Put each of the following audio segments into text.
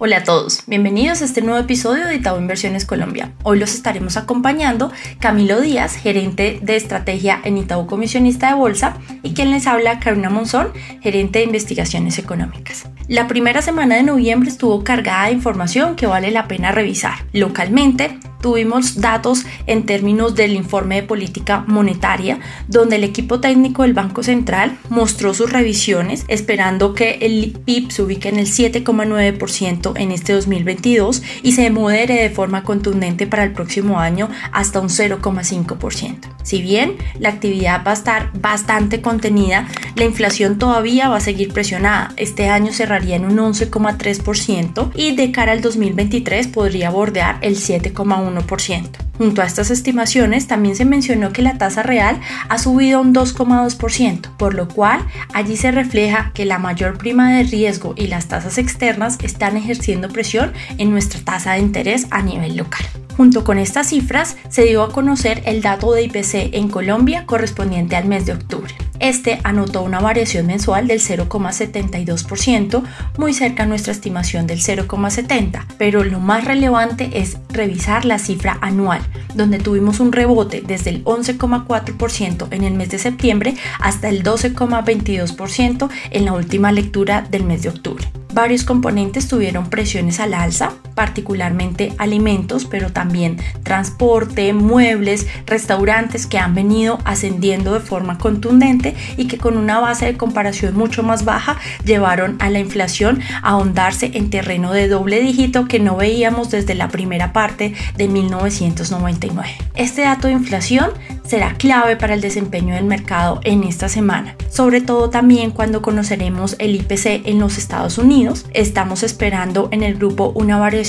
Hola a todos, bienvenidos a este nuevo episodio de Itaú Inversiones Colombia. Hoy los estaremos acompañando Camilo Díaz, gerente de estrategia en Itaú Comisionista de Bolsa, y quien les habla Karina Monzón, gerente de investigaciones económicas. La primera semana de noviembre estuvo cargada de información que vale la pena revisar. Localmente, tuvimos datos en términos del informe de política monetaria, donde el equipo técnico del Banco Central mostró sus revisiones, esperando que el PIB se ubique en el 7,9% en este 2022 y se modere de forma contundente para el próximo año hasta un 0,5%. Si bien la actividad va a estar bastante contenida, la inflación todavía va a seguir presionada. Este año cerraría en un 11,3% y de cara al 2023 podría bordear el 7,1%. Junto a estas estimaciones, también se mencionó que la tasa real ha subido un 2,2%, por lo cual allí se refleja que la mayor prima de riesgo y las tasas externas están ejerciendo presión en nuestra tasa de interés a nivel local. Junto con estas cifras, se dio a conocer el dato de IPC en Colombia correspondiente al mes de octubre. Este anotó una variación mensual del 0,72%, muy cerca a nuestra estimación del 0,70%, pero lo más relevante es revisar la cifra anual, donde tuvimos un rebote desde el 11,4% en el mes de septiembre hasta el 12,22% en la última lectura del mes de octubre. Varios componentes tuvieron presiones al alza, particularmente alimentos, pero también transporte, muebles, restaurantes que han venido ascendiendo de forma contundente y que con una base de comparación mucho más baja llevaron a la inflación a ahondarse en terreno de doble dígito que no veíamos desde la primera parte de 1999. Este dato de inflación será clave para el desempeño del mercado en esta semana, sobre todo también cuando conoceremos el IPC en los Estados Unidos. Estamos esperando en el grupo una variación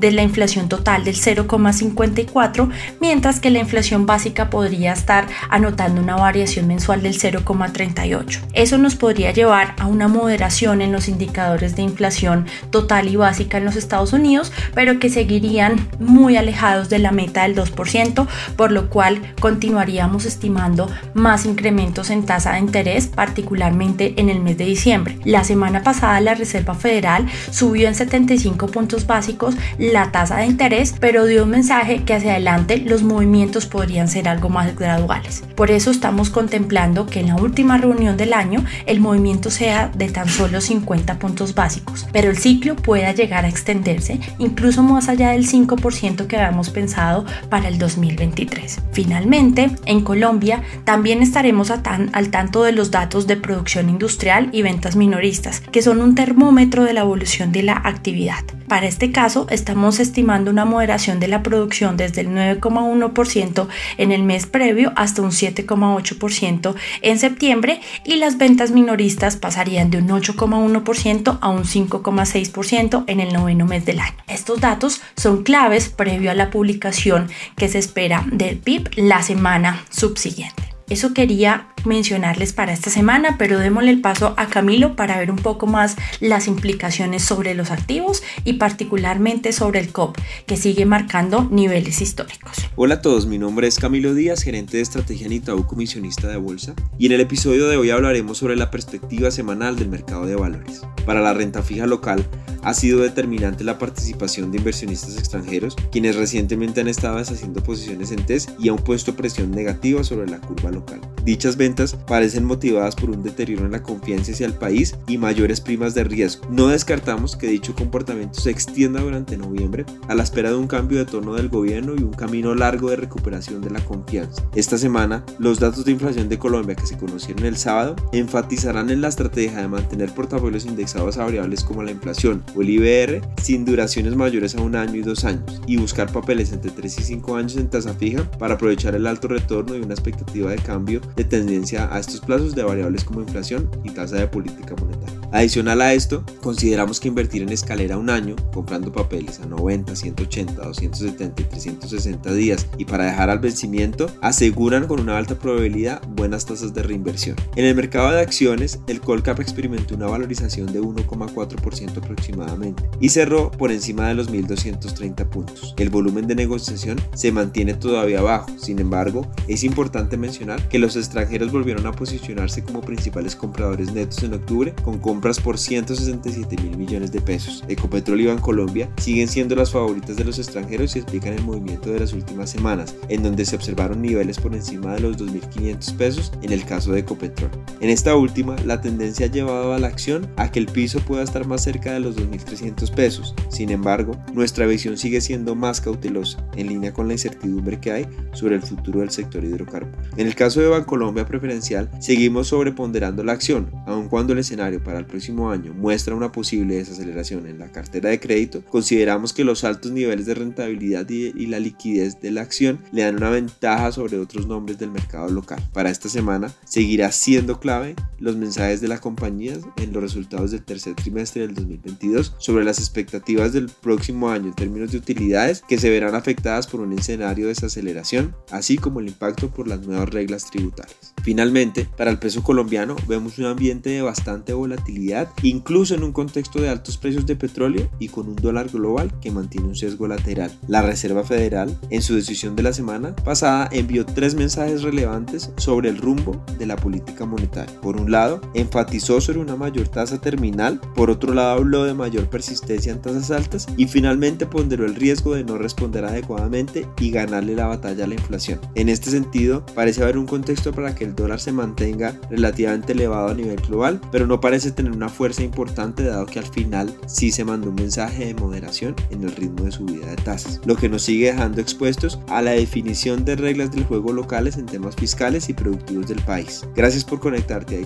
de la inflación total del 0,54, mientras que la inflación básica podría estar anotando una variación mensual del 0,38. Eso nos podría llevar a una moderación en los indicadores de inflación total y básica en los Estados Unidos, pero que seguirían muy alejados de la meta del 2%, por lo cual continuaríamos estimando más incrementos en tasa de interés, particularmente en el mes de diciembre. La semana pasada la Reserva Federal subió en 75 puntos básicos la tasa de interés, pero dio un mensaje que hacia adelante los movimientos podrían ser algo más graduales. Por eso estamos contemplando que en la última reunión del año el movimiento sea de tan solo 50 puntos básicos, pero el ciclo pueda llegar a extenderse incluso más allá del 5% que habíamos pensado para el 2023. Finalmente, en Colombia también estaremos al tanto de los datos de producción industrial y ventas minoristas, que son un termómetro de la evolución de la actividad. Para este caso, estamos estimando una moderación de la producción desde el 9,1% en el mes previo hasta un 7,8% en septiembre y las ventas minoristas pasarían de un 8,1% a un 5,6% en el noveno mes del año. Estos datos son claves previo a la publicación que se espera del PIB la semana subsiguiente. Eso quería mencionarles para esta semana, pero démosle el paso a Camilo para ver un poco más las implicaciones sobre los activos y particularmente sobre el COP, que sigue marcando niveles históricos. Hola a todos, mi nombre es Camilo Díaz, gerente de estrategia en Itaú, comisionista de bolsa, y en el episodio de hoy hablaremos sobre la perspectiva semanal del mercado de valores. Para la renta fija local, ha sido determinante la participación de inversionistas extranjeros, quienes recientemente han estado deshaciendo posiciones en TES y han puesto presión negativa sobre la curva local. Dichas ventas parecen motivadas por un deterioro en la confianza hacia el país y mayores primas de riesgo. No descartamos que dicho comportamiento se extienda durante noviembre a la espera de un cambio de tono del gobierno y un camino largo de recuperación de la confianza. Esta semana, los datos de inflación de Colombia que se conocieron el sábado enfatizarán en la estrategia de mantener portafolios indexados a variables como la inflación o el IBR sin duraciones mayores a un año y dos años y buscar papeles entre 3 y 5 años en tasa fija para aprovechar el alto retorno y una expectativa de cambio de tendencia a estos plazos de variables como inflación y tasa de política monetaria. Adicional a esto, consideramos que invertir en escalera un año, comprando papeles a 90, 180, 270 y 360 días y para dejar al vencimiento, aseguran con una alta probabilidad buenas tasas de reinversión. En el mercado de acciones, el Colcap experimentó una valorización de 1,4% aproximadamente y cerró por encima de los 1.230 puntos. El volumen de negociación se mantiene todavía bajo, sin embargo, es importante mencionar que los extranjeros volvieron a posicionarse como principales compradores netos en octubre con compras por 167 mil millones de pesos. Ecopetrol y Bancolombia siguen siendo las favoritas de los extranjeros y explican el movimiento de las últimas semanas, en donde se observaron niveles por encima de los 2.500 pesos en el caso de Ecopetrol. En esta última, la tendencia ha llevado a la acción a que el piso pueda estar más cerca de los 2.300 pesos. Sin embargo, nuestra visión sigue siendo más cautelosa, en línea con la incertidumbre que hay sobre el futuro del sector hidrocarburo. En el caso de Bancolombia Preferencial, seguimos sobreponderando la acción, aun cuando el escenario para el próximo año muestra una posible desaceleración en la cartera de crédito, consideramos que los altos niveles de rentabilidad y, la liquidez de la acción le dan una ventaja sobre otros nombres del mercado local. Para esta semana seguirá siendo clave los mensajes de las compañías en los resultados del tercer trimestre del 2022 sobre las expectativas del próximo año en términos de utilidades que se verán afectadas por un escenario de desaceleración, así como el impacto por las nuevas reglas tributarias. Finalmente, para el peso colombiano vemos un ambiente de bastante volatilidad, incluso en un contexto de altos precios de petróleo y con un dólar global que mantiene un sesgo lateral. La Reserva Federal, en su decisión de la semana pasada, envió tres mensajes relevantes sobre el rumbo de la política monetaria. Por un lado, enfatizó sobre una mayor tasa terminal, por otro lado habló de mayor persistencia en tasas altas y finalmente ponderó el riesgo de no responder adecuadamente y ganarle la batalla a la inflación. En este sentido, parece haber un contexto para que el dólar se mantenga relativamente elevado a nivel global, pero no parece tener una fuerza importante dado que al final sí se mandó un mensaje de moderación en el ritmo de subida de tasas, lo que nos sigue dejando expuestos a la definición de reglas del juego locales en temas fiscales y productivos del país. Gracias por conectarte a